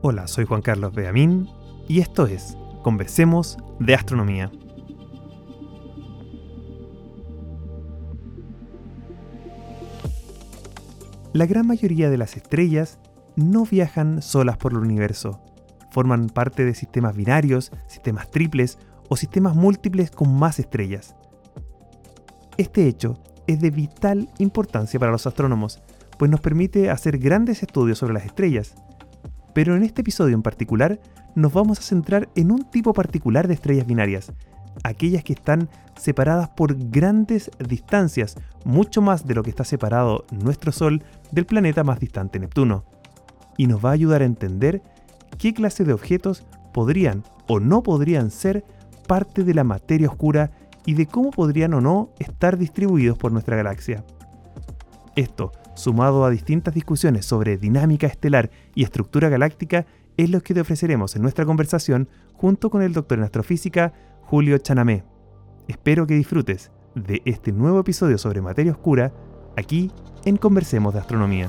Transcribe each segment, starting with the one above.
Hola, soy Juan Carlos Beamín y esto es Conversemos de Astronomía. La gran mayoría de las estrellas no viajan solas por el universo. Forman parte de sistemas binarios, sistemas triples o sistemas múltiples con más estrellas. Este hecho es de vital importancia para los astrónomos, pues nos permite hacer grandes estudios sobre las estrellas. Pero en este episodio en particular nos vamos a centrar en un tipo particular de estrellas binarias, aquellas que están separadas por grandes distancias, mucho más de lo que está separado nuestro Sol del planeta más distante Neptuno. Y nos va a ayudar a entender qué clase de objetos podrían o no podrían ser parte de la materia oscura y de cómo podrían o no estar distribuidos por nuestra galaxia. Esto, sumado a distintas discusiones sobre dinámica estelar y estructura galáctica, es lo que te ofreceremos en nuestra conversación junto con el doctor en astrofísica Julio Chanamé. Espero que disfrutes de este nuevo episodio sobre materia oscura aquí en Conversemos de Astronomía.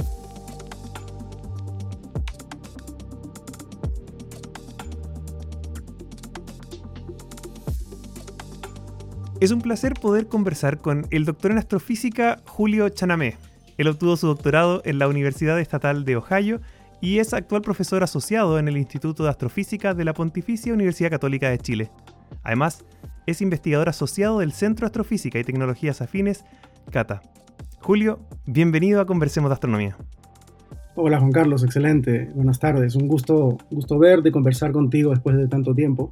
Es un placer poder conversar con el doctor en astrofísica Julio Chanamé. Él obtuvo su doctorado en la Universidad Estatal de Ohio y es actual profesor asociado en el Instituto de Astrofísica de la Pontificia Universidad Católica de Chile. Además, es investigador asociado del Centro de Astrofísica y Tecnologías Afines, CATA. Julio, bienvenido a Conversemos de Astronomía. Hola Juan Carlos, excelente. Buenas tardes. Un gusto, gusto verte y conversar contigo después de tanto tiempo.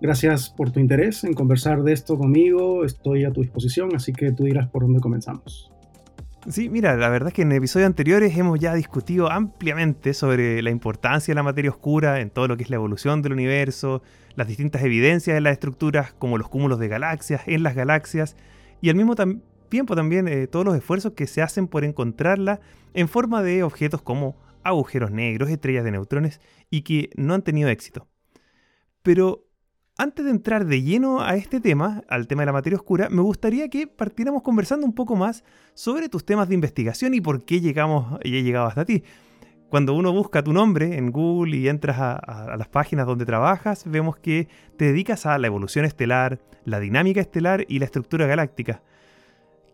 Gracias por tu interés en conversar de esto conmigo. Estoy a tu disposición, así que tú dirás por dónde comenzamos. Sí, mira, la verdad es que en episodios anteriores hemos ya discutido ampliamente sobre la importancia de la materia oscura en todo lo que es la evolución del universo, las distintas evidencias de las estructuras como los cúmulos de galaxias en las galaxias y al mismo tiempo también eh, todos los esfuerzos que se hacen por encontrarla en forma de objetos como agujeros negros, estrellas de neutrones y que no han tenido éxito. Pero antes de entrar de lleno a este tema, al tema de la materia oscura, me gustaría que partiéramos conversando un poco más sobre tus temas de investigación y por qué llegamos y he llegado hasta ti. Cuando uno busca tu nombre en Google y entras a, las páginas donde trabajas, vemos que te dedicas a la evolución estelar, la dinámica estelar y la estructura galáctica.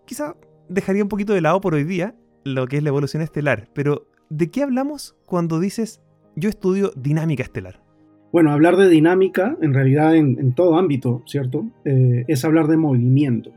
Quizá dejaría un poquito de lado por hoy día lo que es la evolución estelar, pero ¿de qué hablamos cuando dices yo estudio dinámica estelar? Bueno, hablar de dinámica, en realidad en, todo ámbito, ¿cierto? Eh, es hablar de movimiento.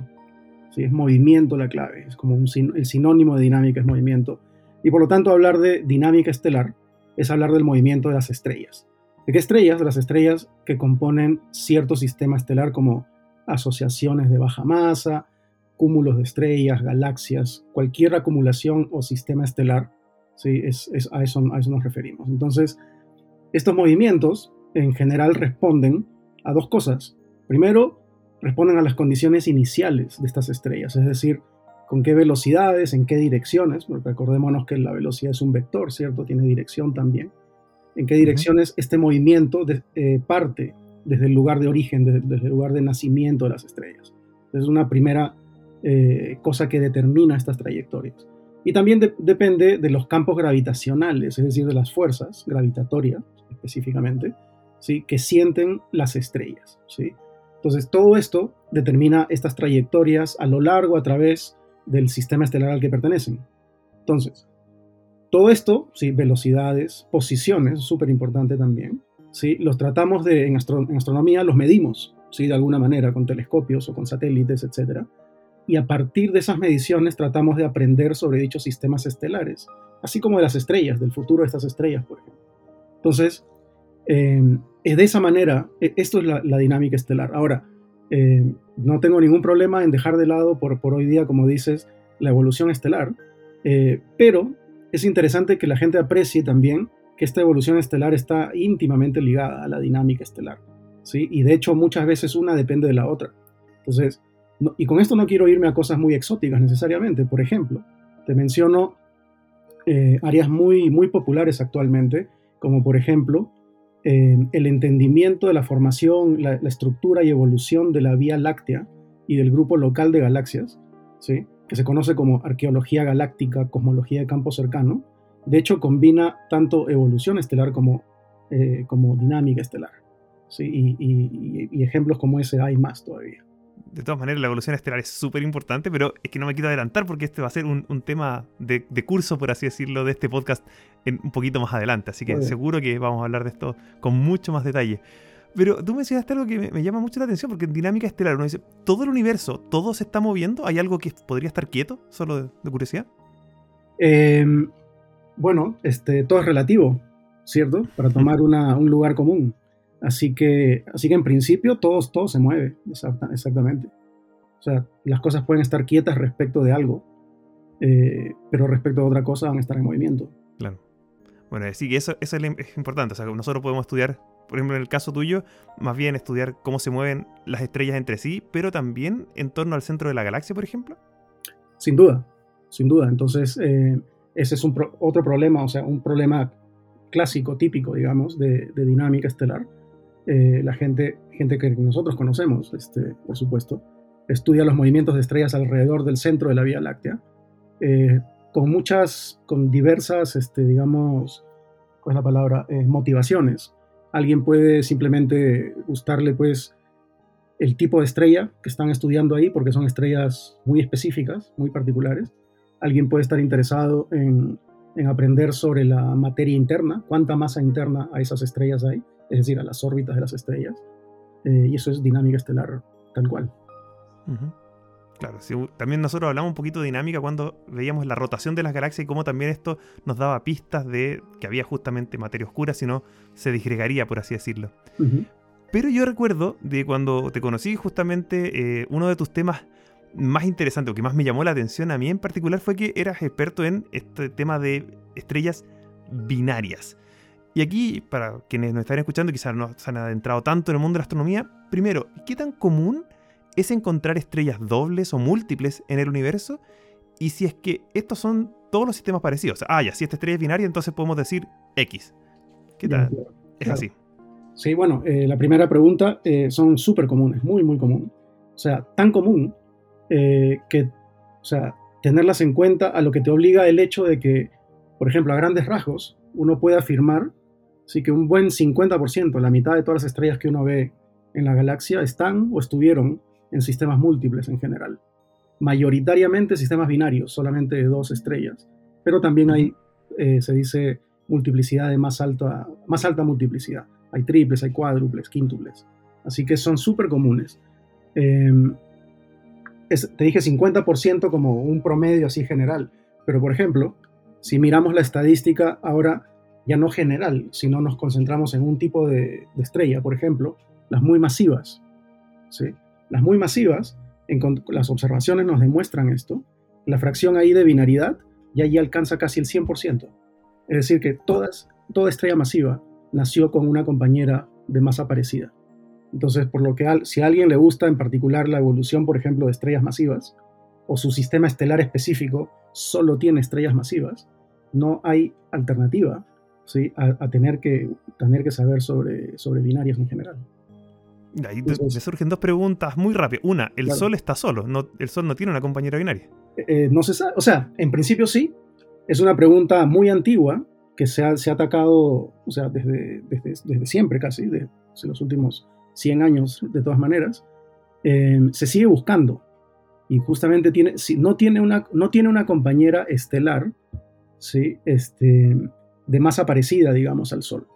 ¿sí? Es movimiento la clave, es como un, el sinónimo de dinámica es movimiento. Y por lo tanto hablar de dinámica estelar es hablar del movimiento de las estrellas. ¿De qué estrellas? De las estrellas que componen cierto sistema estelar como asociaciones de baja masa, cúmulos de estrellas, galaxias, cualquier acumulación o sistema estelar, ¿sí? es, eso, a eso nos referimos. Entonces, estos movimientos en general responden a dos cosas. Primero, responden a las condiciones iniciales de estas estrellas, es decir, con qué velocidades, en qué direcciones, porque recordémonos que la velocidad es un vector, ¿cierto? Tiene dirección también. En qué direcciones este movimiento eh, parte desde el lugar de origen, desde, el lugar de nacimiento de las estrellas. Es una primera eh, cosa que determina estas trayectorias. Y también depende de los campos gravitacionales, es decir, de las fuerzas gravitatorias específicamente, ¿sí? que sienten las estrellas. ¿sí? Entonces, todo esto determina estas trayectorias a lo largo, a través del sistema estelar al que pertenecen. Entonces, todo esto, ¿sí? velocidades, posiciones, súper importante también, ¿sí? los tratamos de, en, astronomía, los medimos, ¿sí? de alguna manera, con telescopios o con satélites, etc. Y a partir de esas mediciones tratamos de aprender sobre dichos sistemas estelares, así como de las estrellas, del futuro de estas estrellas, por ejemplo. Entonces, eh, de esa manera, e, esto es la, dinámica estelar. Ahora, eh, no tengo ningún problema en dejar de lado por, por hoy día, como dices, la evolución estelar, eh, pero es interesante que la gente aprecie también que esta evolución estelar está íntimamente ligada a la dinámica estelar. ¿sí? Y de hecho muchas veces una depende de la otra. Entonces, y con esto no quiero irme a cosas muy exóticas necesariamente. Por ejemplo, te menciono áreas muy, muy populares actualmente como por ejemplo eh, el entendimiento de la formación, la, estructura y evolución de la Vía Láctea y del grupo local de galaxias, ¿sí? que se conoce como arqueología galáctica, cosmología de campo cercano. De hecho, combina tanto evolución estelar como eh, como dinámica estelar. ¿sí? Y, ejemplos como ese hay más todavía. De todas maneras, la evolución estelar es súper importante, pero es que no me quiero adelantar porque este va a ser un, tema de, curso, por así decirlo, de este podcast en, un poquito más adelante. Así que seguro que vamos a hablar de esto con mucho más detalle. Pero tú mencionaste algo que me, llama mucho la atención, porque en dinámica estelar uno dice, ¿todo el universo, todo se está moviendo? ¿Hay algo que podría estar quieto? Solo de, curiosidad. Em, bueno, este, todo es relativo, ¿cierto? Para tomar un lugar común. Así que, así que en principio todo, todo se mueve, exactamente. O sea, las cosas pueden estar quietas respecto de algo, eh, pero respecto a otra cosa van a estar en movimiento. Claro. Bueno, sí, eso, eso es importante. O sea, nosotros podemos estudiar por ejemplo, en el caso tuyo, más bien estudiar cómo se mueven las estrellas entre sí, pero también en torno al centro de la galaxia, por ejemplo? Sin duda, sin duda. Entonces, eh, ese es un otro problema, o sea, un problema clásico, típico, digamos, de, dinámica estelar. Eh, la gente, gente que nosotros conocemos, este, por supuesto, estudia los movimientos de estrellas alrededor del centro de la Vía Láctea, eh, con muchas, con diversas, este, digamos, ¿cuál es la palabra? motivaciones. Alguien puede simplemente gustarle pues el tipo de estrella que están estudiando ahí porque son estrellas muy específicas, muy particulares. Alguien puede estar interesado en, aprender sobre la materia interna, cuánta masa interna a esas estrellas hay, es decir, a las órbitas de las estrellas. Eh, y eso es dinámica estelar tal cual. Claro, también nosotros hablamos un poquito de dinámica cuando veíamos la rotación de las galaxias y cómo también esto nos daba pistas de que había justamente materia oscura, si no se disgregaría, por así decirlo. Pero yo recuerdo de cuando te conocí justamente eh, uno de tus temas más interesantes, o que más me llamó la atención a mí en particular, fue que eras experto en este tema de estrellas binarias. Y aquí, para quienes nos están escuchando, quizás no se han adentrado tanto en el mundo de la astronomía, primero, ¿qué tan común es encontrar estrellas dobles o múltiples en el universo. Y si es que estos son todos los sistemas parecidos. Ah, ya, si esta estrella es binaria, entonces podemos decir X. ¿Qué tal? Es así. Sí, bueno, eh, la primera pregunta eh, son súper comunes, muy, muy común. O sea, tan común eh, que, o sea, tenerlas en cuenta a lo que te obliga el hecho de que, por ejemplo, a grandes rasgos, uno puede afirmar sí, que un buen 50%, la mitad de todas las estrellas que uno ve en la galaxia, están o estuvieron en sistemas múltiples en general. Mayoritariamente sistemas binarios, solamente de dos estrellas, pero también hay, eh, se dice, multiplicidad de más alta, más alta multiplicidad. Hay triples, hay cuádruples, quíntuples. Así que son súper comunes. Em, te dije 50% como un promedio así general, pero por ejemplo, si miramos la estadística ahora ya no general, sino nos concentramos en un tipo de, estrella, por ejemplo, las muy masivas. ¿sí? Las muy masivas, las observaciones nos demuestran esto, la fracción ahí de binaridad ya allí alcanza casi el 100%. Es decir, que todas, toda estrella masiva nació con una compañera de masa parecida. Entonces, por lo que si a alguien le gusta en particular la evolución, por ejemplo, de estrellas masivas, o su sistema estelar específico solo tiene estrellas masivas, no hay alternativa ¿sí? a, tener, que, tener que saber sobre, sobre binarias en general. Ahí me surgen dos preguntas muy rápidas. Una, ¿el Sol está solo? No, ¿El Sol no tiene una compañera binaria? Eh, eh, no se sabe. O sea, en principio sí. Es una pregunta muy antigua que se ha, se ha atacado o sea, desde, desde, siempre casi, desde los últimos 100 años de todas maneras. Em, se sigue buscando. Y justamente tiene, si, no, tiene una, no tiene una compañera estelar ¿sí? este, de masa parecida, digamos, al Sol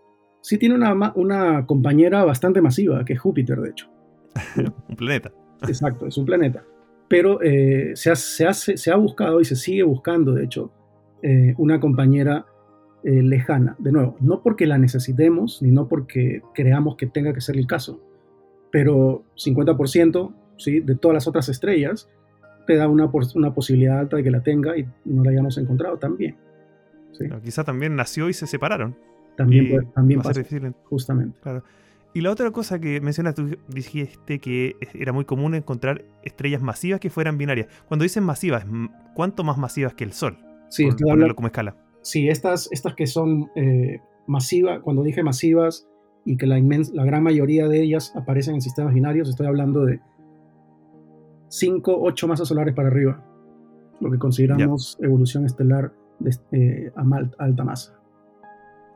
sí tiene una, una compañera bastante masiva, que es Júpiter, de hecho. un planeta. Exacto, es un planeta. Pero eh, se, ha, se, se, ha, buscado y se sigue buscando, de hecho, eh, una compañera eh, lejana. De nuevo, no porque la necesitemos, ni no porque creamos que tenga que ser el caso, pero 50% ¿sí? de todas las otras estrellas te da una, una posibilidad alta de que la tenga y no la hayamos encontrado también. ¿Sí? quizá también nació y se separaron. También, también pasa, justamente. Claro. Y la otra cosa que mencionas, tú dijiste que era muy común encontrar estrellas masivas que fueran binarias. Cuando dicen masivas, ¿cuánto más masivas que el Sol? Sí, por como escala. Sí, estas, estas que son eh, masivas, cuando dije masivas y que la, la gran mayoría de ellas aparecen en sistemas binarios, estoy hablando de 5, 8 masas solares para arriba, lo que consideramos evolución estelar de, eh, a alta masa.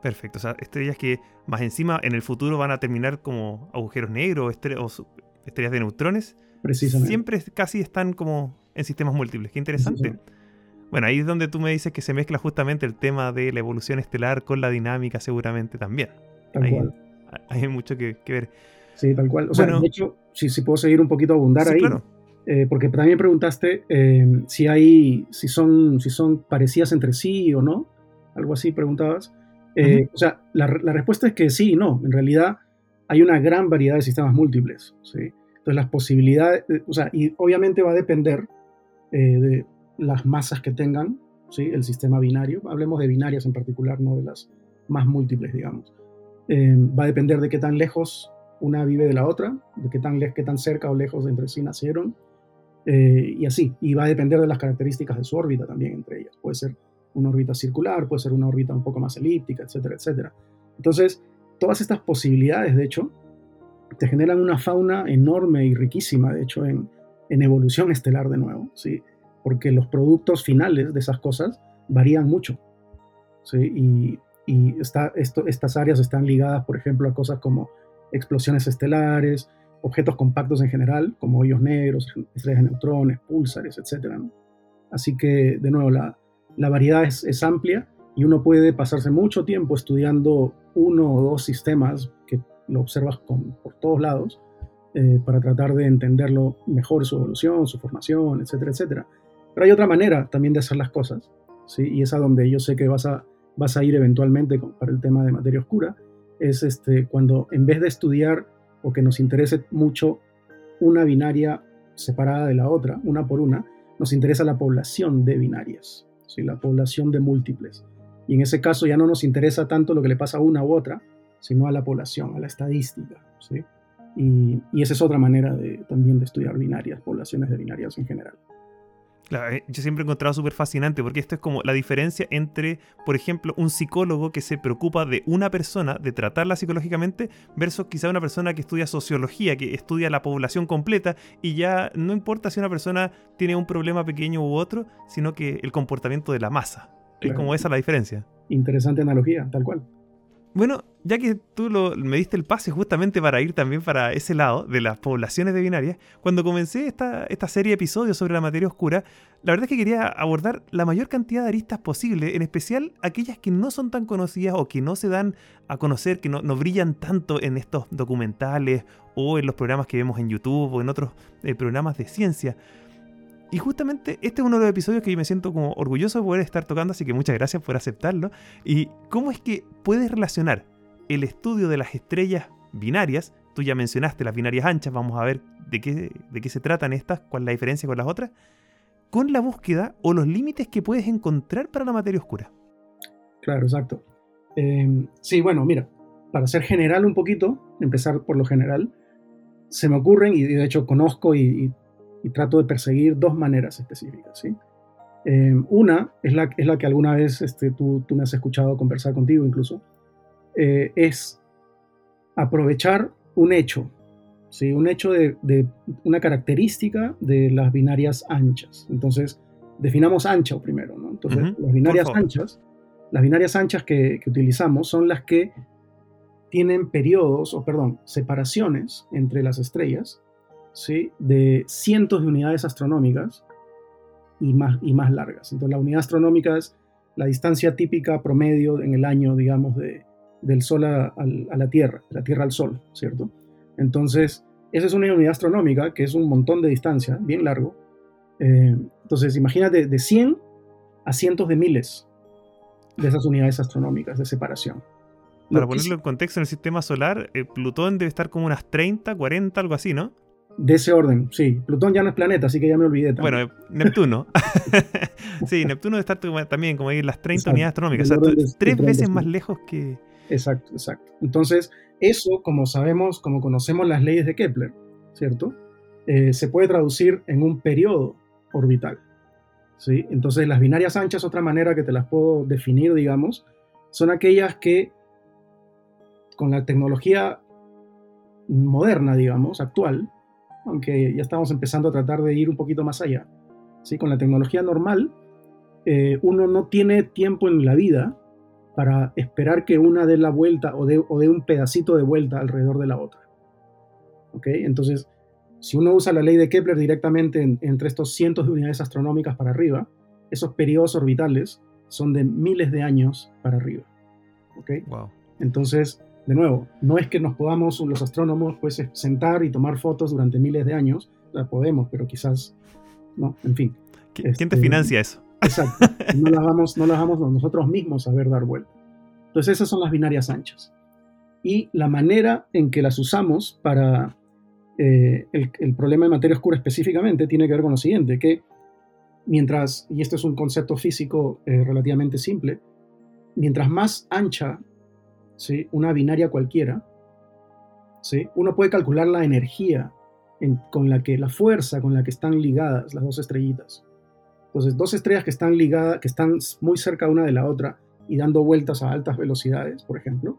Perfecto, o sea, estrellas que más encima en el futuro van a terminar como agujeros negros o, estrellas de neutrones. Precisamente. Siempre casi están como en sistemas múltiples. Qué interesante. Bueno, ahí es donde tú me dices que se mezcla justamente el tema de la evolución estelar con la dinámica seguramente también. Tal cual. Hay mucho que, ver. Sí, tal cual. O sea, de hecho, si, si, puedo seguir un poquito a abundar ahí. Claro. Eh, porque también preguntaste eh, si hay, si son, si son parecidas entre sí o no, algo así preguntabas. Eh, o sea, la, respuesta es que sí y no. En realidad hay una gran variedad de sistemas múltiples. ¿sí? Entonces las posibilidades, o sea, y obviamente va a depender de las masas que tengan ¿sí? el sistema binario. Hablemos de binarias en particular, no de las más múltiples, digamos. va a depender de qué tan lejos una vive de la otra, de qué tan, qué tan cerca o lejos entre sí nacieron, eh, y así. Y va a depender de las características de su órbita también entre ellas. Puede ser una órbita circular, puede ser una órbita un poco más elíptica, etcétera, etcétera. Entonces, todas estas posibilidades, de hecho, te generan una fauna enorme y riquísima, de hecho, en, en evolución estelar de nuevo, ¿sí? Porque los productos finales de esas cosas varían mucho, ¿sí? Y, y está, esto, estas áreas están ligadas, por ejemplo, a cosas como explosiones estelares, objetos compactos en general, como hoyos negros, estrellas de neutrones, púlsares, etc. Así que, de nuevo, la, la variedad es, es, amplia y uno puede pasarse mucho tiempo estudiando uno o dos sistemas que lo observas con, por todos lados eh, para tratar de entenderlo mejor, su evolución, su formación, etcétera, etcétera. Pero hay otra manera también de hacer las cosas, ¿sí? y es a donde yo sé que vas a, vas a ir eventualmente para el tema de materia oscura, es este, cuando en vez de estudiar o que nos interese mucho una binaria separada de la otra, una por una, nos interesa la población de binarias, ¿sí? la población de múltiples. Y en ese caso ya no nos interesa tanto lo que le pasa a una u otra, sino a la población, a la estadística. ¿sí? Y, esa es otra manera de, también de estudiar binarias, poblaciones de binarias en general. Eh, yo siempre he encontrado súper fascinante porque esto es como la diferencia entre, por ejemplo, un psicólogo que se preocupa de una persona, de tratarla psicológicamente, versus quizá una persona que estudia sociología, que estudia la población completa y ya no importa si una persona tiene un problema pequeño u otro, sino que el comportamiento de la masa. Es como esa la diferencia. Interesante analogía, tal cual. Bueno, ya que tú me diste el pase justamente para ir también para ese lado de las poblaciones de binarias, cuando comencé esta, esta serie de episodios sobre la materia oscura, la verdad es que quería abordar la mayor cantidad de aristas posible, en especial aquellas que no son tan conocidas o que no se dan a conocer, que no, brillan tanto en estos documentales o en los programas que vemos en YouTube o en otros eh, programas de ciencia. Y justamente este es uno de los episodios que yo me siento como orgulloso de poder estar tocando, así que muchas gracias por aceptarlo. ¿Y cómo es que puedes relacionar el estudio de las estrellas binarias? Tú ya mencionaste las binarias anchas, vamos a ver de qué, de qué se tratan estas, cuál es la diferencia con las otras, con la búsqueda o los límites que puedes encontrar para la materia oscura. Claro, exacto. Em, sí, bueno, mira, para ser general un poquito, empezar por lo general, se me ocurren, y de hecho conozco y trato de perseguir dos maneras específicas. ¿sí? Eh, una es la, es la que alguna vez este, tú, tú, me has escuchado conversar contigo incluso, eh, es aprovechar un hecho, ¿sí? un hecho de, de, una característica de las binarias anchas. Entonces, definamos ancho primero. ¿no? Entonces, las binarias anchas, las binarias anchas que, que utilizamos son las que tienen periodos, o perdón, separaciones entre las estrellas ¿sí? de cientos de unidades astronómicas y más, y más largas. Entonces, la unidad astronómica es la distancia típica promedio en el año, digamos, de, del Sol a, la Tierra, de la Tierra al Sol, ¿cierto? Entonces, esa es una unidad astronómica que es un montón de distancia, bien largo. Eh, entonces, imagínate de 100 a cientos de miles de esas unidades astronómicas de separación. Para ponerlo en contexto, en el sistema solar, eh, Plutón debe estar como unas 30, 40, algo así, ¿no? De ese orden, sí. Plutón ya no es planeta, así que ya me olvidé. También. Bueno, Neptuno. sí, Neptuno debe estar también como ahí las 30 unidades astronómicas. O sea, tres veces más lejos que. Exacto, exacto. Entonces, eso, como sabemos, como conocemos las leyes de Kepler, ¿cierto? Eh, se puede traducir en un periodo orbital. ¿sí? Entonces, las binarias anchas, otra manera que te las puedo definir, digamos, son aquellas que con la tecnología moderna, digamos, actual, aunque ya estamos empezando a tratar de ir un poquito más allá. ¿sí? Con la tecnología normal, eh, uno no tiene tiempo en la vida para esperar que una dé la vuelta o dé, o un pedacito de vuelta alrededor de la otra. ¿Ok? Entonces, si uno usa la ley de Kepler directamente entre estos cientos de unidades astronómicas para arriba, esos periodos orbitales son de miles de años para arriba. ¿Ok? Wow. Entonces, de nuevo, no es que nos podamos los astrónomos pues sentar y tomar fotos durante miles de años, la podemos, pero quizás no, en fin. ¿Quién te este, financia eso? Exacto. No las vamos, no las vamos nosotros mismos a ver dar vuelta. Entonces esas son las binarias anchas. Y la manera en que las usamos para eh, el, problema de materia oscura específicamente tiene que ver con lo siguiente, que mientras, y esto es un concepto físico eh, relativamente simple, mientras más ancha ¿sí? una binaria cualquiera, ¿sí? uno puede calcular la energía con la que, la fuerza con la que están ligadas las dos estrellitas. Entonces, dos estrellas que están ligadas, que están muy cerca una de la otra y dando vueltas a altas velocidades, por ejemplo,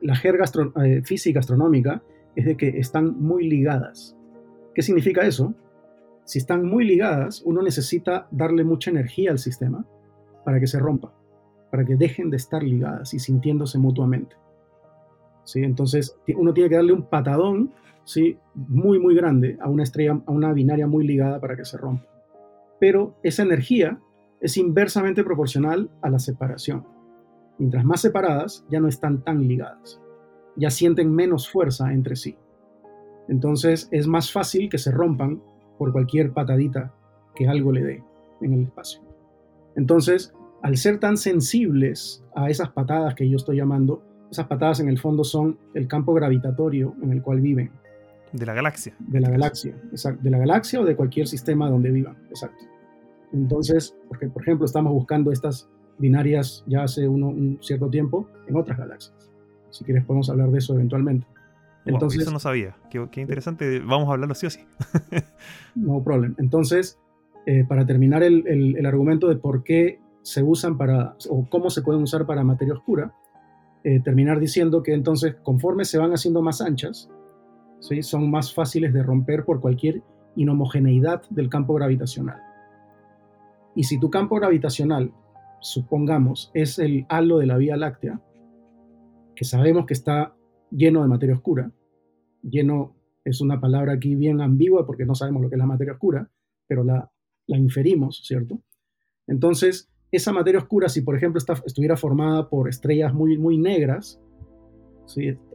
la jerga eh, física astronómica es de que están muy ligadas. ¿Qué significa eso? Si están muy ligadas, uno necesita darle mucha energía al sistema para que se rompa, para que dejen de estar ligadas y sintiéndose mutuamente. ¿Sí? Entonces, uno tiene que darle un patadón ¿sí? muy, muy grande a una estrella, a una binaria muy ligada para que se rompa. Pero esa energía es inversamente proporcional a la separación. Mientras más separadas, ya no están tan ligadas, ya sienten menos fuerza entre sí. Entonces es más fácil que se rompan por cualquier patadita que algo le dé en el espacio. Entonces, al ser tan sensibles a esas patadas que yo estoy llamando, esas patadas en el fondo son el campo gravitatorio en el cual viven. De la galaxia. De la galaxia, exacto. De la galaxia o de cualquier sistema donde vivan, exacto. Entonces, porque por ejemplo estamos buscando estas binarias ya hace un cierto tiempo en otras galaxias. Si quieres podemos hablar de eso eventualmente. Entonces, eso no sabía. Qué, interesante. Vamos a hablarlo sí o sí. no problema. Entonces, eh, para terminar el, el, argumento de por qué se usan para, o cómo se pueden usar para materia oscura, eh, terminar diciendo que entonces, conforme se van haciendo más anchas, son más fáciles de romper por cualquier inhomogeneidad del campo gravitacional. Y si tu campo gravitacional, supongamos, es el halo de la Vía Láctea, que sabemos que está lleno de materia oscura, lleno es una palabra aquí bien ambigua porque no sabemos lo que es la materia oscura, pero la, inferimos, ¿cierto? Entonces, esa materia oscura, si por ejemplo estuviera formada por estrellas muy, muy negras,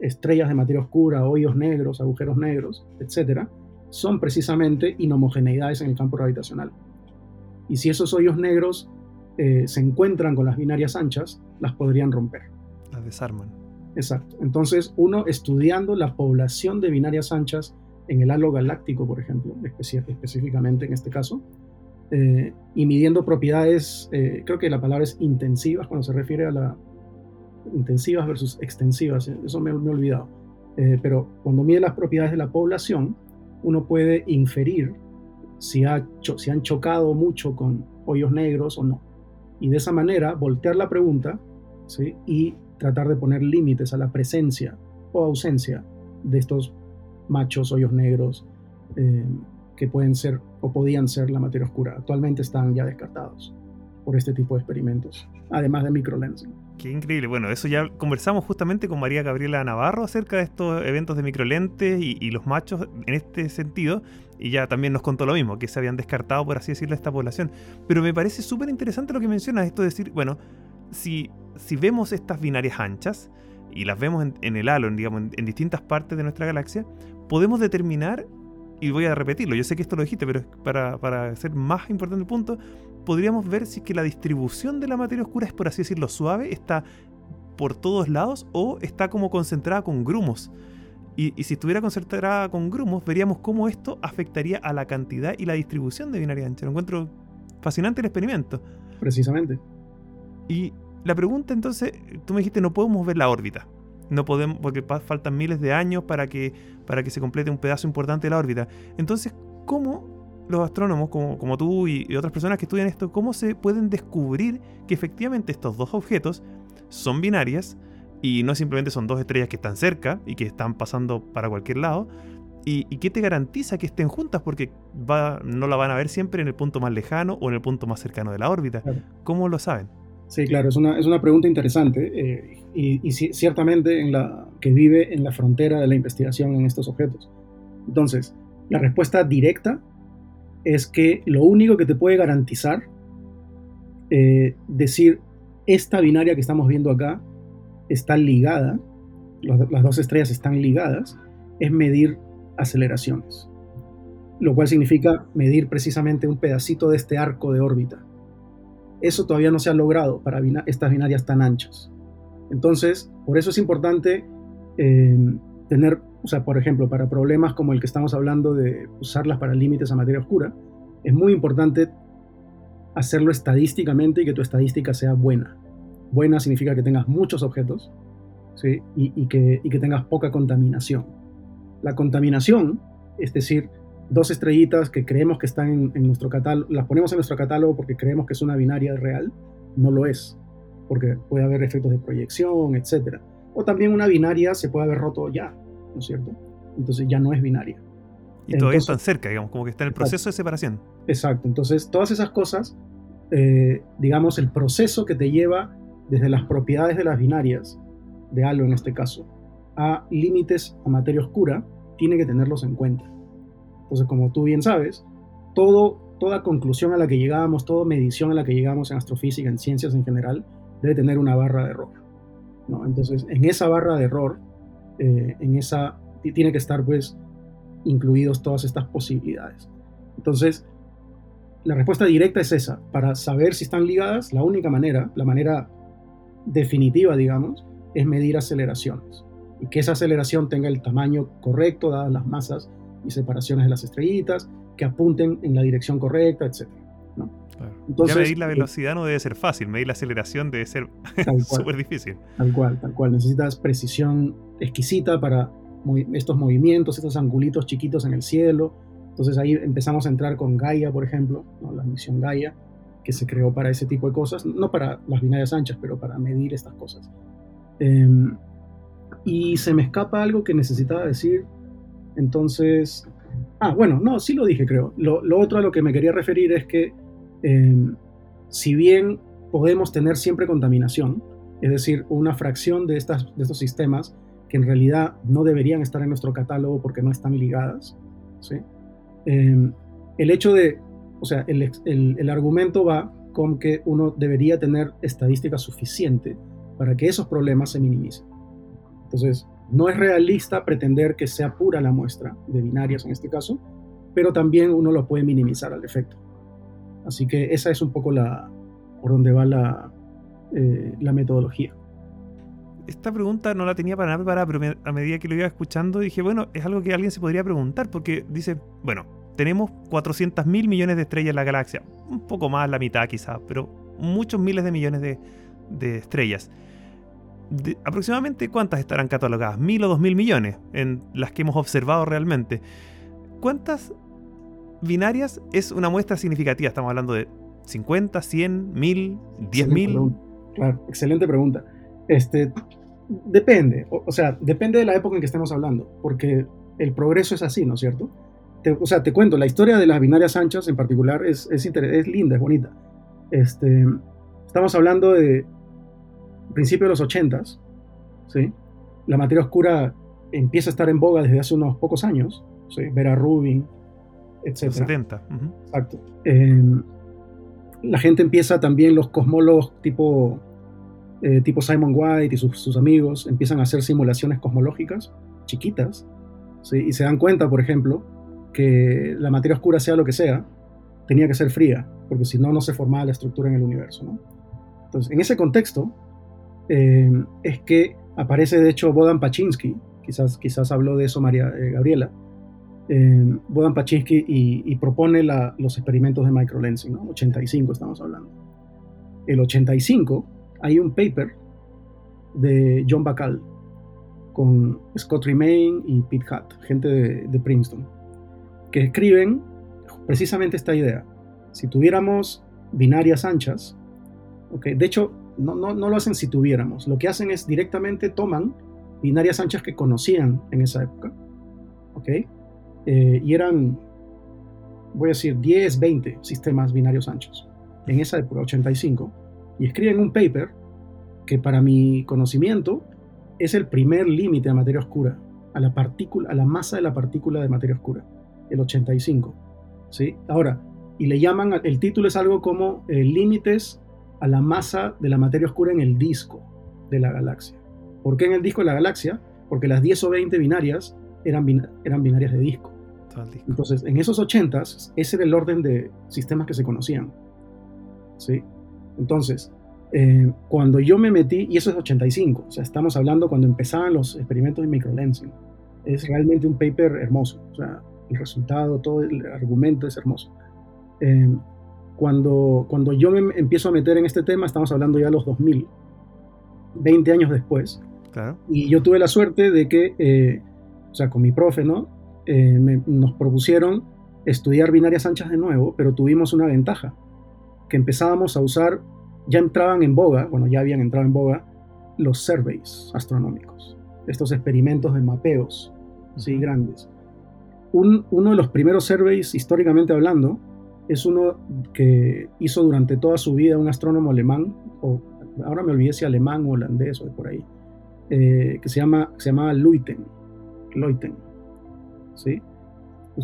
estrellas de materia oscura, hoyos negros, agujeros negros, etc., son precisamente inhomogeneidades en el campo gravitacional. Y si esos hoyos negros eh, se encuentran con las binarias anchas, las podrían romper. Las desarman. Exacto. Entonces, uno estudiando la población de binarias anchas en el halo galáctico, por ejemplo, específicamente en este caso, eh, y midiendo propiedades, eh, creo que la palabra es intensivas cuando se refiere a la, intensivas versus extensivas, eso me, he olvidado. Eh, pero cuando mide las propiedades de la población, uno puede inferir si, ha si han chocado mucho con hoyos negros o no. Y de esa manera voltear la pregunta ¿sí? y tratar de poner límites a la presencia o ausencia de estos machos hoyos negros eh, que pueden ser o podían ser la materia oscura. Actualmente están ya descartados por este tipo de experimentos, además de microlensing. Qué increíble. Bueno, eso ya conversamos justamente con María Gabriela Navarro acerca de estos eventos de microlentes y, los machos en este sentido. Y ya también nos contó lo mismo, que se habían descartado, por así decirlo, esta población. Pero me parece súper interesante lo que mencionas, esto de decir, bueno, si, si vemos estas binarias anchas y las vemos en, el halo, digamos, en, distintas partes de nuestra galaxia, podemos determinar, y voy a repetirlo, yo sé que esto lo dijiste, pero para, para hacer más importante el punto, podríamos ver si que la distribución de la materia oscura es, por así decirlo, suave, está por todos lados o está como concentrada con grumos. Y, si estuviera concentrada con grumos, veríamos cómo esto afectaría a la cantidad y la distribución de binaria ancha. Lo encuentro fascinante el experimento. Precisamente. Y la pregunta entonces, tú me dijiste, no podemos ver la órbita. No podemos, porque faltan miles de años para que, para que se complete un pedazo importante de la órbita. Entonces, ¿cómo los astrónomos como, como tú y, otras personas que estudian esto, cómo se pueden descubrir que efectivamente estos dos objetos son binarias y no simplemente son dos estrellas que están cerca y que están pasando para cualquier lado. ¿Y, qué te garantiza que estén juntas? Porque va, no la van a ver siempre en el punto más lejano o en el punto más cercano de la órbita. ¿Cómo lo saben? Sí, claro, es una, es una pregunta interesante eh, y, y, ciertamente en la, que vive en la frontera de la investigación en estos objetos. Entonces, la respuesta directa es que lo único que te puede garantizar eh, decir esta binaria que estamos viendo acá está ligada, las dos estrellas están ligadas, es medir aceleraciones, lo cual significa medir precisamente un pedacito de este arco de órbita. Eso todavía no se ha logrado para estas binarias tan anchas. Entonces, por eso es importante eh, tener, o sea, por ejemplo, para problemas como el que estamos hablando de usarlas para límites a materia oscura, es muy importante hacerlo estadísticamente y que tu estadística sea buena. Buena significa que tengas muchos objetos ¿sí? y, que, y que tengas poca contaminación. La contaminación, es decir, dos estrellitas que creemos que están en, nuestro catálogo, las ponemos en nuestro catálogo porque creemos que es una binaria real, no lo es, porque puede haber efectos de proyección, etc. O también una binaria se puede haber roto ya, ¿no es cierto? Entonces ya no es binaria. Y todavía están cerca, digamos, como que está en el proceso de separación. Exacto, entonces todas esas cosas, eh, digamos, el proceso que te lleva desde las propiedades de las binarias, de algo en este caso, a límites a materia oscura, tiene que tenerlos en cuenta. Entonces, como tú bien sabes, toda conclusión a la que llegamos, toda medición a la que llegamos en astrofísica, en ciencias en general, debe tener una barra de error. ¿no? Entonces, en esa barra de error, eh, en esa, tiene que estar pues incluidos todas estas posibilidades. Entonces, la respuesta directa es esa. Para saber si están ligadas, la única manera, la manera definitiva, digamos, es medir aceleraciones. Y que esa aceleración tenga el tamaño correcto, dadas las masas y separaciones de las estrellitas, que apunten en la dirección correcta, etc. Entonces, ya medir la velocidad no debe ser fácil, medir la aceleración debe ser súper difícil. Tal cual, tal cual. Necesitas precisión exquisita para estos movimientos, estos angulitos chiquitos en el cielo. Entonces ahí empezamos a entrar con Gaia, por ejemplo, la misión Gaia, que se creó para ese tipo de cosas, no para las binarias anchas, pero para medir estas cosas. Em, y se me escapa algo que necesitaba decir, entonces... Ah, bueno, no, sí lo dije, creo. Lo, otro a lo que me quería referir es que em, si bien podemos tener siempre contaminación, es decir, una fracción de, estas, de estos sistemas que en realidad no deberían estar en nuestro catálogo porque no están ligadas. ¿sí? Em, el hecho de, o sea, el, el, argumento va con que uno debería tener estadística suficiente para que esos problemas se minimicen. Entonces, no es realista pretender que sea pura la muestra de binarias en este caso, pero también uno lo puede minimizar al efecto. Así que esa es un poco la, por donde va la, eh, la metodología esta pregunta no la tenía para nada preparada, pero a medida que lo iba escuchando dije, bueno, es algo que alguien se podría preguntar, porque dice, bueno, tenemos 400 mil millones de estrellas en la galaxia, un poco más, la mitad quizás, pero muchos miles de millones de, estrellas. aproximadamente cuántas estarán catalogadas, mil o dos mil millones en las que hemos observado realmente. ¿Cuántas binarias es una muestra significativa? Estamos hablando de 50, 100, 1000, 10.000. Claro, excelente pregunta. Este, depende, o, sea, depende de la época en que estemos hablando, porque el progreso es así, ¿no es cierto? O sea, te cuento, la historia de las binarias anchas en particular es, es, es linda, es bonita. Este, estamos hablando de principio de los 80 ¿sí? La materia oscura empieza a estar en boga desde hace unos pocos años, ¿sí? Vera Rubin, etc. 70. Exacto. Em, la gente empieza también, los cosmólogos tipo eh, tipo Simon White y sus, amigos empiezan a hacer simulaciones cosmológicas chiquitas y se dan cuenta, por ejemplo, que la materia oscura, sea lo que sea, tenía que ser fría, porque si no, no se formaba la estructura en el universo. Entonces, en ese contexto, eh, es que aparece, de hecho, Bodan Paczynski, quizás, quizás habló de eso María eh, Gabriela, Bodan Paczynski y, propone los experimentos de microlensing, ¿no? 85 estamos hablando. El 85 hay un paper de John Bacall con Scott Remain y Pete Hutt, gente de, Princeton, que escriben precisamente esta idea. Si tuviéramos binarias anchas, okay, de hecho, no, no, no, lo hacen si tuviéramos, lo que hacen es directamente toman binarias anchas que conocían en esa época, okay, eh, y eran, voy a decir, 10, 20 sistemas binarios anchos. En esa época, 85, y escriben un paper que para mi conocimiento es el primer límite de materia oscura, a la, partícula, a la masa de la partícula de materia oscura, el 85. ¿sí? Ahora, y le llaman, el título es algo como eh, límites a la masa de la materia oscura en el disco de la galaxia. ¿Por qué en el disco de la galaxia? Porque las 10 o 20 binarias eran, eran binarias de disco. Entonces, en esos 80 ese era el orden de sistemas que se conocían. ¿sí? Entonces, eh, cuando yo me metí, y eso es 85, o sea, estamos hablando cuando empezaban los experimentos de microlensing, es realmente un paper hermoso, o sea, el resultado, todo el argumento es hermoso. Eh, cuando, cuando yo me empiezo a meter en este tema, estamos hablando ya de los 2000, 20 años después, claro. y yo tuve la suerte de que, eh, o sea, con mi profe, ¿no? nos propusieron estudiar binarias anchas de nuevo, pero tuvimos una ventaja, que empezábamos a usar ya entraban en boga, bueno, ya habían entrado en boga, los surveys astronómicos, estos experimentos de mapeos, ¿sí? Grandes. Uno de los primeros surveys, históricamente hablando, es uno que hizo durante toda su vida un astrónomo alemán, o ahora me olvidé si alemán o holandés o de por ahí, eh, que se llama, se llamaba Leuten. Leuten. ¿Sí?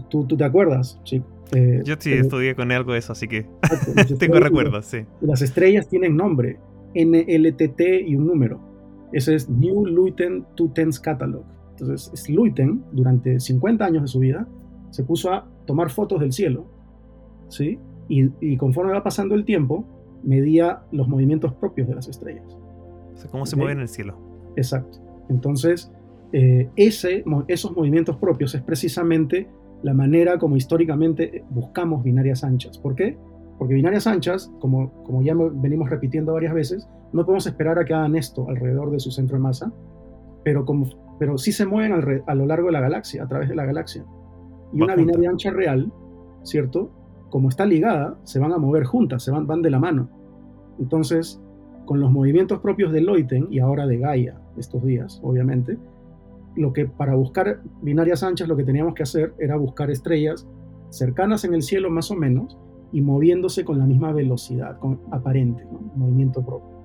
¿Tú, ¿Tú, te acuerdas, chico? Eh, Yo sí estudié con algo de eso, así que tengo recuerdos, sí. Las estrellas tienen nombre, NLTT y un número. Ese es New Luiten Two Tens Catalog. Entonces, Luiten, durante 50 años de su vida, se puso a tomar fotos del cielo, ¿sí? Y, conforme va pasando el tiempo, medía los movimientos propios de las estrellas. O sea, cómo se mueve en el cielo. Exacto. Entonces, eh, ese, esos movimientos propios es precisamente la manera como históricamente buscamos binarias anchas. ¿Por qué? Porque binarias anchas, como, como ya venimos repitiendo varias veces, no podemos esperar a que hagan esto alrededor de su centro de masa, pero, como, pero sí se mueven a lo largo de la galaxia, a través de la galaxia. Y una binaria ancha real, ¿cierto? Como está ligada, se van a mover juntas, se van, van de la mano. Entonces, con los movimientos propios de Leuten y ahora de Gaia, estos días, obviamente, lo que para buscar binarias anchas lo que teníamos que hacer era buscar estrellas cercanas en el cielo más o menos y moviéndose con la misma velocidad con, aparente, movimiento propio.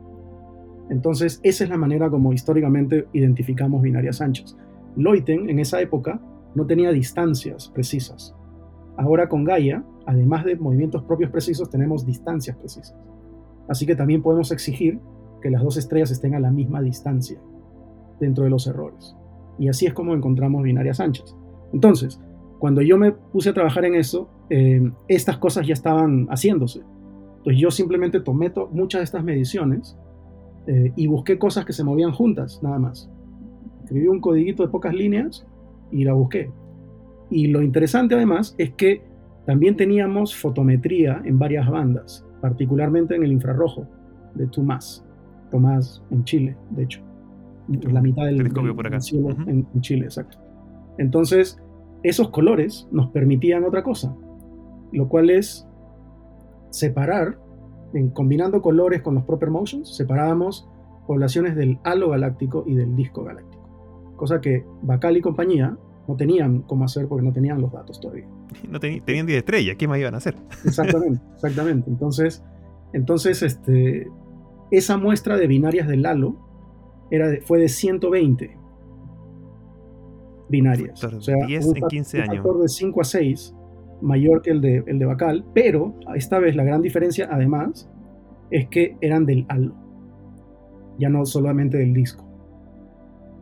Entonces, esa es la manera como históricamente identificamos binarias anchas. Leuten en esa época no tenía distancias precisas. Ahora con Gaia, además de movimientos propios precisos, tenemos distancias precisas. Así que también podemos exigir que las dos estrellas estén a la misma distancia dentro de los errores. Y así es como encontramos binarias anchas. Entonces, cuando yo me puse a trabajar en eso, eh, estas cosas ya estaban haciéndose. Entonces yo simplemente tomé muchas de estas mediciones eh, y busqué cosas que se movían juntas, nada más. Escribí un codiguito de pocas líneas y la busqué. Y lo interesante además es que también teníamos fotometría en varias bandas, particularmente en el infrarrojo de Tomás, Tomás en Chile, de hecho la mitad del telescopio por acá. en, Chile, exacto. Entonces, esos colores nos permitían otra cosa, lo cual es separar, en, combinando colores con los proper motions, separábamos poblaciones del halo galáctico y del disco galáctico. Cosa que Bacal y compañía no tenían cómo hacer porque no tenían los datos todavía. No tenían 10 estrellas, ¿qué más iban a hacer? Exactamente, exactamente. Entonces, entonces este, esa muestra de binarias del halo fue de 120 binarias. o sea, 10 en 15 años. Un factor de 5 a 6 mayor que el de, el de Bacal, pero esta vez la gran diferencia, además, es que eran del halo, ya no solamente del disco.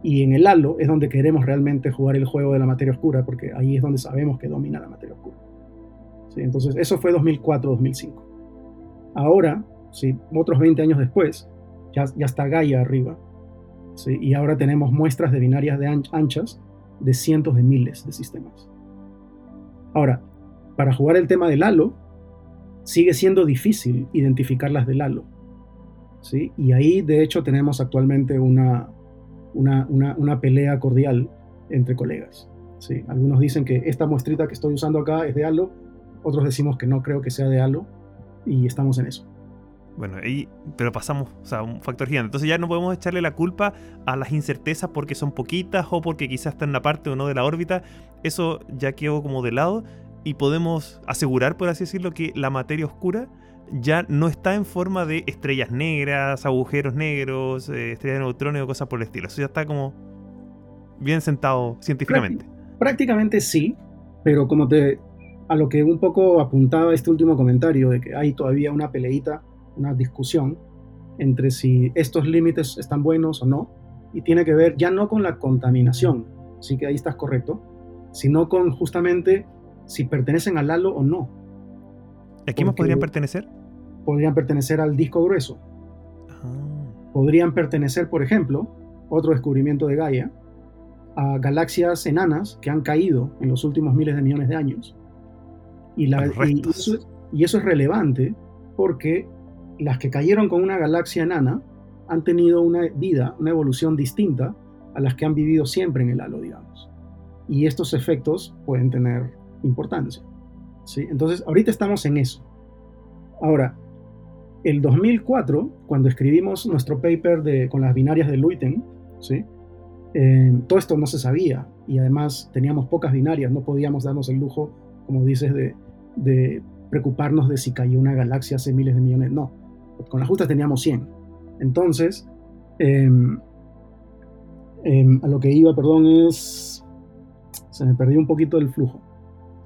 Y en el halo es donde queremos realmente jugar el juego de la materia oscura, porque ahí es donde sabemos que domina la materia oscura. ¿Sí? Entonces, eso fue 2004-2005. Ahora, ¿sí? otros 20 años después, ya, ya está Gaia arriba, y ahora tenemos muestras de binarias de anchas de cientos de miles de sistemas. Ahora, para jugar el tema del halo, sigue siendo difícil identificar las del halo. ¿sí? Y ahí, de hecho, tenemos actualmente una, una, pelea cordial entre colegas. ¿sí? Algunos dicen que esta muestrita que estoy usando acá es de halo, otros decimos que no creo que sea de halo, y estamos en eso. Bueno, ahí, pero pasamos, o sea, un factor gigante. Entonces ya no podemos echarle la culpa a las incertezas porque son poquitas o porque quizás están en la parte o no de la órbita. Eso ya quedó como de lado y podemos asegurar, por así decirlo, que la materia oscura ya no está en forma de estrellas negras, agujeros negros, eh, estrellas de neutrones o cosas por el estilo. Eso ya está como bien sentado científicamente. Prácticamente sí, pero como te a lo que un poco apuntaba este último comentario de que hay todavía una peleita, una discusión entre si estos límites están buenos o no, y tiene que ver ya no con la contaminación, sí que ahí estás correcto, sino con justamente si pertenecen al halo o no. ¿A quién más podrían pertenecer? Podrían pertenecer al disco grueso. Ah. Podrían pertenecer, por ejemplo, otro descubrimiento de Gaia, a galaxias enanas que han caído en los últimos miles de millones de años. Y, la, eso, y eso es relevante porque las que cayeron con una galaxia enana han tenido una vida, una evolución distinta a las que han vivido siempre en el halo, digamos. Y estos efectos pueden tener importancia. ¿sí? Entonces, ahorita estamos en eso. Ahora, el 2004, cuando escribimos nuestro paper de, con las binarias de Luiten, ¿sí? Eh, todo esto no se sabía y además teníamos pocas binarias, no podíamos darnos el lujo, como dices, de, preocuparnos de si cayó una galaxia hace miles de millones. No, con las justas teníamos 100. Entonces, em, em, a lo que iba, perdón, es... Se me perdió un poquito el flujo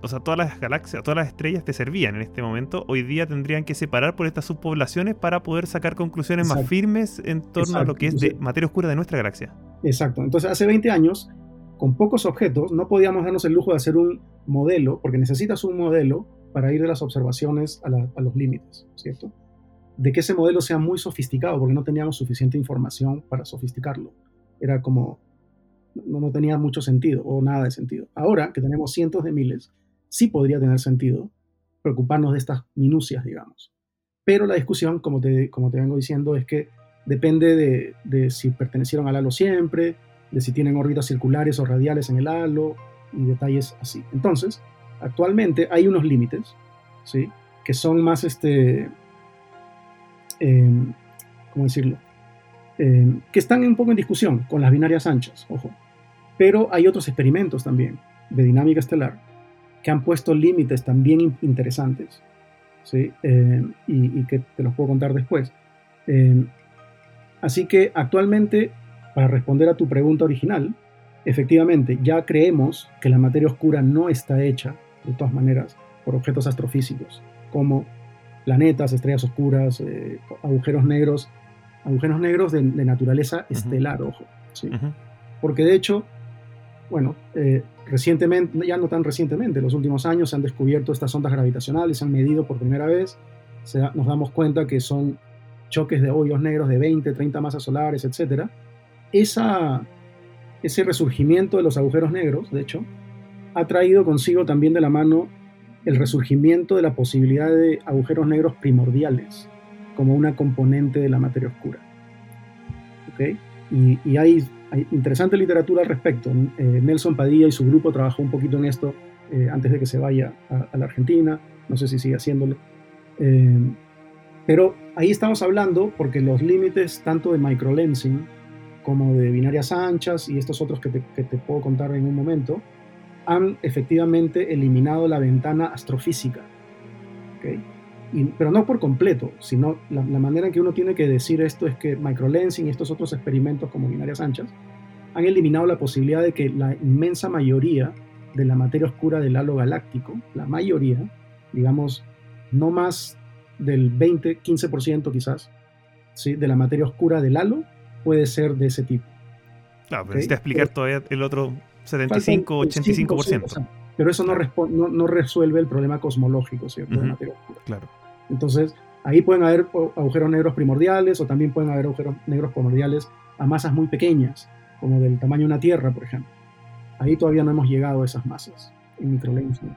o sea, todas las galaxias, todas las estrellas te servían en este momento. Hoy día tendrían que separar por estas subpoblaciones para poder sacar conclusiones más firmes en torno a lo que es de materia oscura de nuestra galaxia. Exacto. Entonces, hace 20 años, con pocos objetos, no podíamos darnos el lujo de hacer un modelo, porque necesitas un modelo para ir de las observaciones a, los límites, ¿cierto? De que ese modelo sea muy sofisticado, porque no teníamos suficiente información para sofisticarlo. Era como, no, no tenía mucho sentido o nada de sentido. Ahora que tenemos cientos de miles, sí podría tener sentido preocuparnos de estas minucias, digamos. Pero la discusión, como te, como te vengo diciendo, es que depende de, si pertenecieron al halo siempre, de si tienen órbitas circulares o radiales en el halo y detalles así. Entonces, actualmente hay unos límites, ¿sí? Que son más, este, em, ¿cómo decirlo? Em, que están un poco en discusión con las binarias anchas, ojo. Pero hay otros experimentos también de dinámica estelar que han puesto límites también interesantes, ¿sí? Eh, y, que te los puedo contar después. Eh, así que actualmente, para responder a tu pregunta original, efectivamente ya creemos que la materia oscura no está hecha, de todas maneras, por objetos astrofísicos, como planetas, estrellas oscuras, eh, agujeros negros, agujeros negros de, naturaleza estelar, ojo. ¿sí? Porque de hecho, bueno, eh, recientemente, ya no tan recientemente, en los últimos años se han descubierto estas ondas gravitacionales, se han medido por primera vez, nos damos cuenta que son choques de hoyos negros de 20, 30 masas solares, etc. Esa, ese resurgimiento de los agujeros negros, de hecho, ha traído consigo también de la mano el resurgimiento de la posibilidad de agujeros negros primordiales como una componente de la materia oscura. ¿Okay? Y hay hay interesante literatura al respecto. Eh, Nelson Padilla y su grupo trabajó un poquito en esto eh, antes de que se vaya a, la Argentina, no sé si sigue haciéndolo. Eh, pero ahí estamos hablando porque los límites tanto de microlensing como de binarias anchas y estos otros que te, puedo contar en un momento, han efectivamente eliminado la ventana astrofísica. Pero no por completo, sino la, la, manera en que uno tiene que decir esto es que microlensing y estos otros experimentos como binarias anchas han eliminado la posibilidad de que la inmensa mayoría de la materia oscura del halo galáctico, la mayoría, digamos, no más del 20, 15% quizás, ¿sí? de la materia oscura del halo puede ser de ese tipo. Claro, pero necesita explicar todavía el otro 75, 85%. pero eso no, no, no, resuelve el problema cosmológico, ¿cierto? De materia oscura. Claro. Entonces, ahí pueden haber agujeros negros primordiales o también pueden haber agujeros negros primordiales a masas muy pequeñas como del tamaño de una Tierra, por ejemplo. Ahí todavía no hemos llegado a esas masas en microlensing.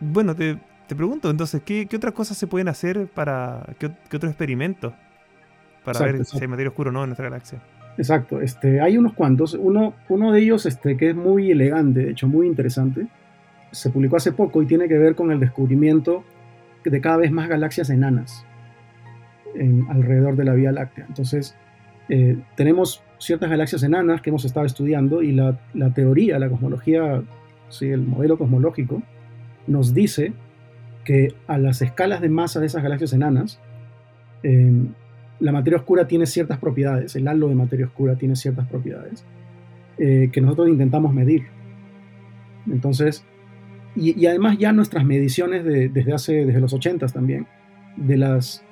Bueno, te, pregunto entonces, ¿qué, otras cosas se pueden hacer para, qué, otros experimentos para ver si hay materia oscura o no en nuestra galaxia? Exacto, este, hay unos cuantos. Uno, uno de ellos este, que es muy elegante, de hecho muy interesante, se publicó hace poco y tiene que ver con el descubrimiento de cada vez más galaxias enanas en, alrededor de la Vía Láctea. Entonces, eh, tenemos ciertas galaxias enanas que hemos estado estudiando y la, teoría, la cosmología, sí, el modelo cosmológico, nos dice que a las escalas de masa de esas galaxias enanas, em, la materia oscura tiene ciertas propiedades, el halo de materia oscura tiene ciertas propiedades eh, que nosotros intentamos medir. Entonces, y, además ya nuestras mediciones desde hace, desde los 80 también, de las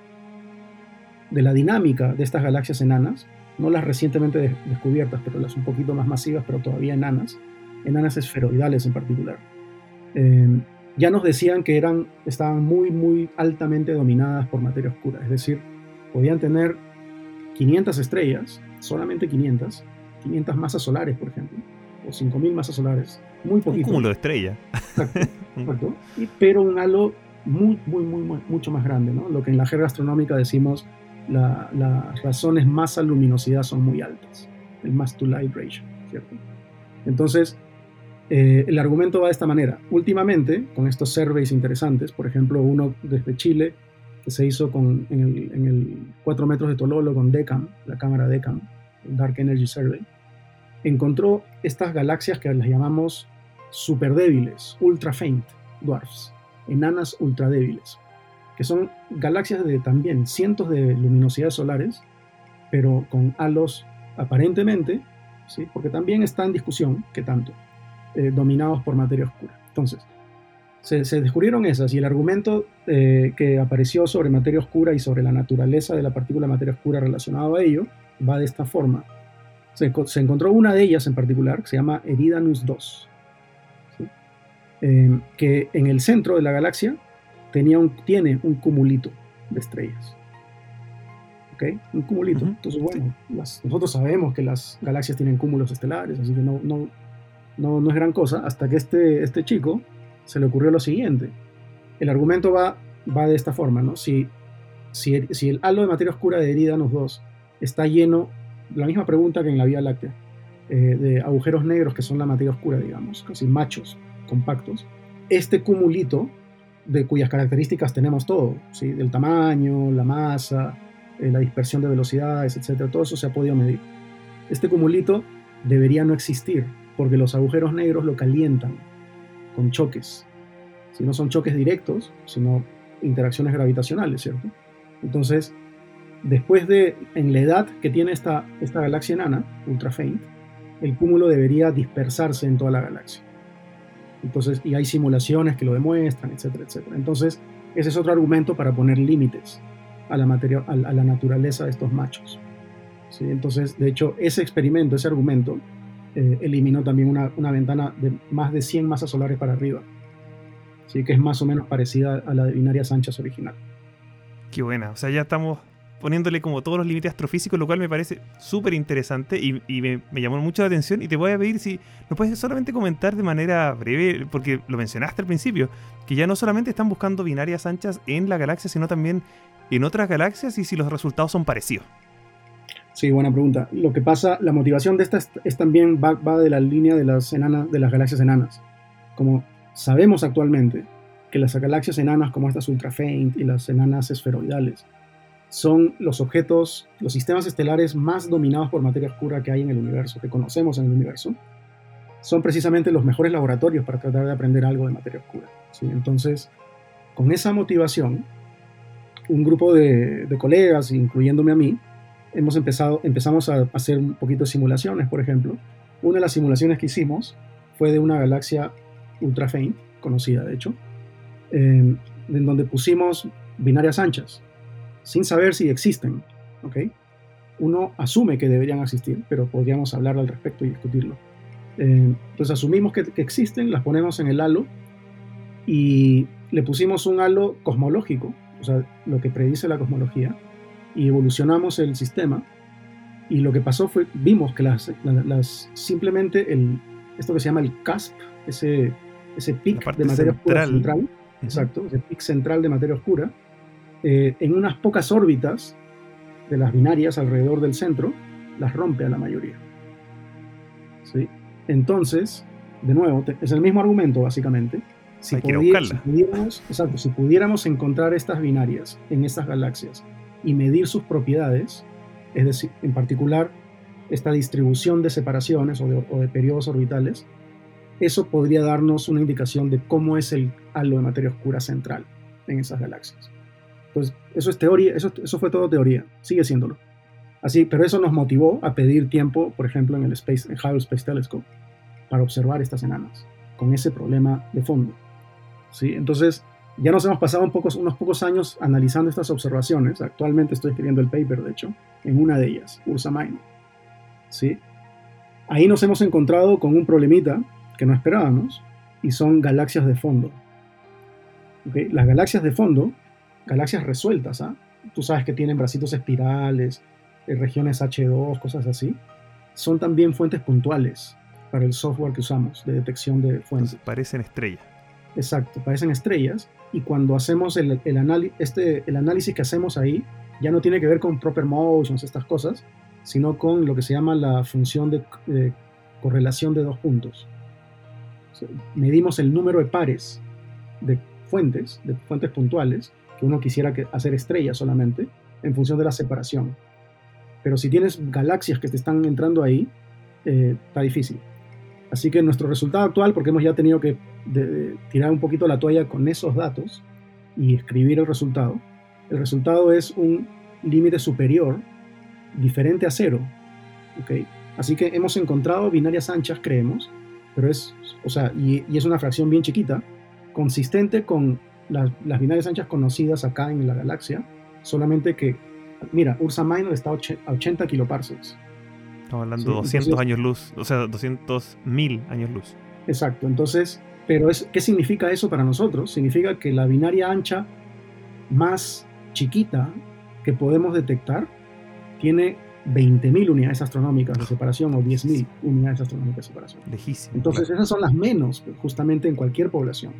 de la dinámica de estas galaxias enanas, no las recientemente descubiertas, pero las un poquito más masivas, pero todavía enanas, enanas esferoidales en particular. Em, ya nos decían que eran, estaban muy, muy altamente dominadas por materia oscura, es decir, podían tener 500 estrellas, solamente 500, 500 masas solares, por ejemplo, 5.000 masas solares, muy poquito. Un cúmulo de estrella. Exacto, pero un halo muy, muy, muy, mucho más grande, ¿no? Lo que en la jerga astronómica decimos las razones masa-luminosidad son muy altas, el mass-to-light ratio, ¿cierto? Entonces, eh, el argumento va de esta manera. Últimamente, con estos surveys interesantes, por ejemplo, uno desde Chile, que se hizo con, en, el, 4 metros de Tololo con DECAM, la cámara DECAM, Dark Energy Survey, encontró estas galaxias que las llamamos super débiles, ultra faint dwarfs, enanas ultra débiles, que son galaxias de también cientos de luminosidades solares, pero con halos aparentemente, ¿sí? porque también está en discusión qué tanto, eh, dominados por materia oscura. Entonces, se, descubrieron esas y el argumento eh, que apareció sobre materia oscura y sobre la naturaleza de la partícula de materia oscura relacionado a ello va de esta forma. Se, encontró una de ellas en particular, que se llama Eridanus 2, eh, que en el centro de la galaxia tenía un, tiene un cumulito de estrellas. ¿Ok? Un cumulito. Entonces, bueno, nosotros sabemos que las galaxias tienen cúmulos estelares, así que no, no, no, no es gran cosa, hasta que este, este chico se le ocurrió lo siguiente. El argumento va, va de esta forma, ¿no? Si, si, el, si el halo de materia oscura de Eridanus 2 está lleno, la misma pregunta que en la Vía Láctea, eh, de agujeros negros que son la materia oscura, digamos, casi machos, compactos, este cumulito de cuyas características tenemos todo, ¿sí? del tamaño, la masa, eh, la dispersión de velocidades, etc. Todo eso se ha podido medir. Este cumulito debería no existir porque los agujeros negros lo calientan con choques. Si no son choques directos, sino interacciones gravitacionales, ¿cierto? Entonces, después de, en la edad que tiene esta, esta galaxia enana, ultra faint, el cúmulo debería dispersarse en toda la galaxia. Entonces, y hay simulaciones que lo demuestran, etcétera, etcétera. Entonces, ese es otro argumento para poner límites a la, materia, a, naturaleza de estos machos. ¿Sí? Entonces, de hecho, ese experimento, ese argumento, eh, eliminó también una, una, ventana de más de 100 masas solares para arriba. ¿sí? Que es más o menos parecida a la de binarias anchas original. Qué buena. O sea, ya estamos poniéndole como todos los límites astrofísicos, lo cual me parece súper interesante y, me, llamó mucho la atención. Y te voy a pedir si nos puedes solamente comentar de manera breve, porque lo mencionaste al principio, que ya no solamente están buscando binarias anchas en la galaxia, sino también en otras galaxias y si los resultados son parecidos. Sí, buena pregunta. Lo que pasa, la motivación de esta es, también va, va, de la línea de las, enanas, de las galaxias enanas. Como sabemos actualmente que las galaxias enanas como estas ultra faint y las enanas esferoidales son los objetos, los sistemas estelares más dominados por materia oscura que hay en el universo, que conocemos en el universo, son precisamente los mejores laboratorios para tratar de aprender algo de materia oscura. ¿sí? Entonces, con esa motivación, un grupo de, colegas, incluyéndome a mí, hemos empezado, empezamos a hacer un poquito de simulaciones, por ejemplo. Una de las simulaciones que hicimos fue de una galaxia ultra faint, conocida de hecho, en donde pusimos binarias anchas sin saber si existen. ¿ok? Uno asume que deberían existir, pero podríamos hablar al respecto y discutirlo. Eh, entonces asumimos que, existen, las ponemos en el halo y le pusimos un halo cosmológico, o sea, lo que predice la cosmología, y evolucionamos el sistema. Y lo que pasó fue, vimos que las, las simplemente el, esto que se llama el CASP, ese, ese pic de materia oscura central, exacto, ese pic central de materia oscura, eh, en unas pocas órbitas de las binarias alrededor del centro, las rompe a la mayoría. ¿Sí? Entonces, de nuevo, es el mismo argumento básicamente. Si, pudiéramos, exacto, si pudiéramos encontrar estas binarias en estas galaxias y medir sus propiedades, es decir, en particular esta distribución de separaciones o de, o de periodos orbitales, eso podría darnos una indicación de cómo es el halo de materia oscura central en esas galaxias. Entonces, eso es teoría, eso, fue todo teoría, sigue siéndolo. Así, pero eso nos motivó a pedir tiempo, por ejemplo, en el Space, en Hubble Space Telescope, para observar estas enanas, con ese problema de fondo. ¿sí? Entonces, ya nos hemos pasado unos pocos años analizando estas observaciones. Actualmente estoy escribiendo el paper, de hecho, en una de ellas, Ursa Minor. ¿sí? Ahí nos hemos encontrado con un problemita que no esperábamos, y son galaxias de fondo. Las galaxias de fondo, galaxias resueltas, ¿ah? tú sabes que tienen bracitos espirales, eh, regiones H2, cosas así, son también fuentes puntuales para el software que usamos de detección de fuentes. parecen estrellas. Exacto, parecen estrellas y cuando hacemos el, el, este, el análisis que hacemos ahí, ya no tiene que ver con proper motions, estas cosas, sino con lo que se llama la función de correlación de dos puntos. medimos el número de pares de fuentes, de fuentes puntuales, que uno quisiera hacer estrellas solamente, en función de la separación. Pero si tienes galaxias que te están entrando ahí, eh, está difícil. Así que nuestro resultado actual, porque hemos ya tenido que tirar un poquito la toalla con esos datos y escribir el resultado, el resultado es un límite superior diferente a cero. ¿okay? Así que hemos encontrado binarias anchas, creemos, pero es, o sea, y, es una fracción bien chiquita, consistente con las, binarias anchas conocidas acá en la galaxia, solamente que, mira, Ursa Minor está a 80 kiloparsecs. Estamos hablando de 200 años luz, o sea, 200 mil años luz. Exacto, entonces, pero es, ¿qué significa eso para nosotros? Significa que la binaria ancha más chiquita que podemos detectar tiene 20.000 unidades astronómicas de separación o 10.000 unidades astronómicas de separación. Lejísimo. Entonces, esas son las menos justamente en cualquier población.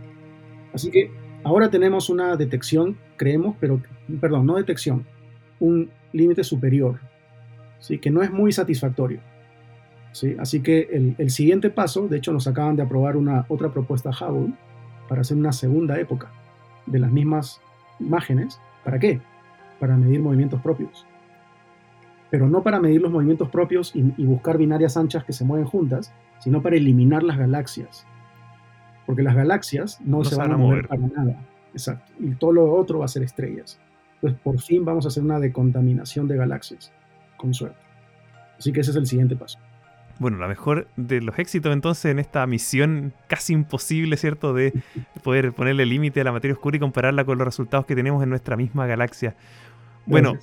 Así que ahora tenemos una detección, creemos, pero, perdón, no detección, un límite superior ¿sí? que no es muy satisfactorio. ¿sí? Así que el, siguiente paso, de hecho nos acaban de aprobar una otra propuesta Hubble para hacer una segunda época de las mismas imágenes. ¿Para qué? Para medir movimientos propios. Pero no para medir los movimientos propios y, buscar binarias anchas que se mueven juntas, sino para eliminar las galaxias. Porque las galaxias no, se van, a mover para nada. Exacto. Y todo lo otro va a ser estrellas. Entonces, por fin vamos a hacer una decontaminación de galaxias con suerte. Así que ese es el siguiente paso. Bueno, la mejor de los éxitos entonces en esta misión casi imposible, ¿cierto? De poder ponerle límite a la materia oscura y compararla con los resultados que tenemos en nuestra misma galaxia. Bueno,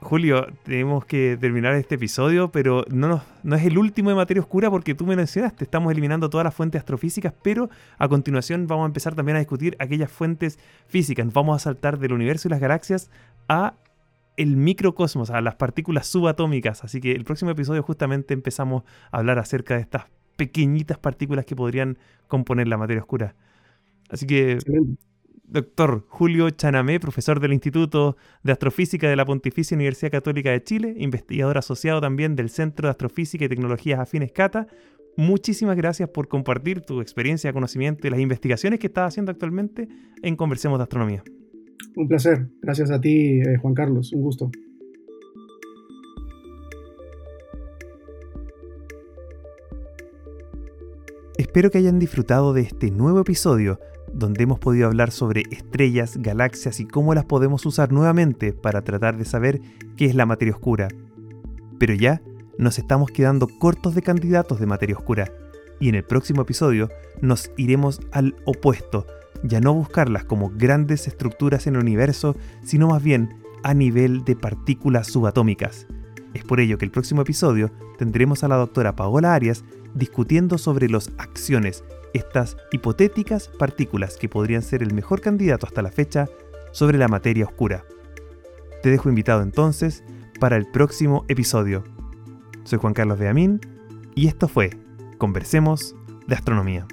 Julio, tenemos que terminar este episodio, pero no, es el último de materia oscura porque tú me mencionaste, estamos eliminando todas las fuentes astrofísicas, pero a continuación vamos a empezar también a discutir aquellas fuentes físicas. Vamos a saltar del universo y las galaxias a el microcosmos, a las partículas subatómicas. Así que el próximo episodio justamente empezamos a hablar acerca de estas pequeñitas partículas que podrían componer la materia oscura. Así que, doctor Julio Chanamé, profesor del Instituto de Astrofísica de la Pontificia Universidad Católica de Chile, investigador asociado también del Centro de Astrofísica y Tecnologías Afines CATA, muchísimas gracias por compartir tu experiencia, conocimiento y las investigaciones que estás haciendo actualmente en Conversemos de Astronomía. Un placer. Gracias a ti, eh, Juan Carlos. Un gusto. Espero que hayan disfrutado de este nuevo episodio donde hemos podido hablar sobre estrellas, galaxias y cómo las podemos usar nuevamente para tratar de saber qué es la materia oscura. Pero ya nos estamos quedando cortos de candidatos de materia oscura y en el próximo episodio nos iremos al opuesto ya no buscarlas como grandes estructuras en el universo, sino más bien a nivel de partículas subatómicas. Es por ello que el próximo episodio tendremos a la doctora Paola Arias discutiendo sobre las acciones, estas hipotéticas partículas que podrían ser el mejor candidato hasta la fecha sobre la materia oscura. Te dejo invitado entonces para el próximo episodio. Soy Juan Carlos Beamín y esto fue Conversemos de Astronomía.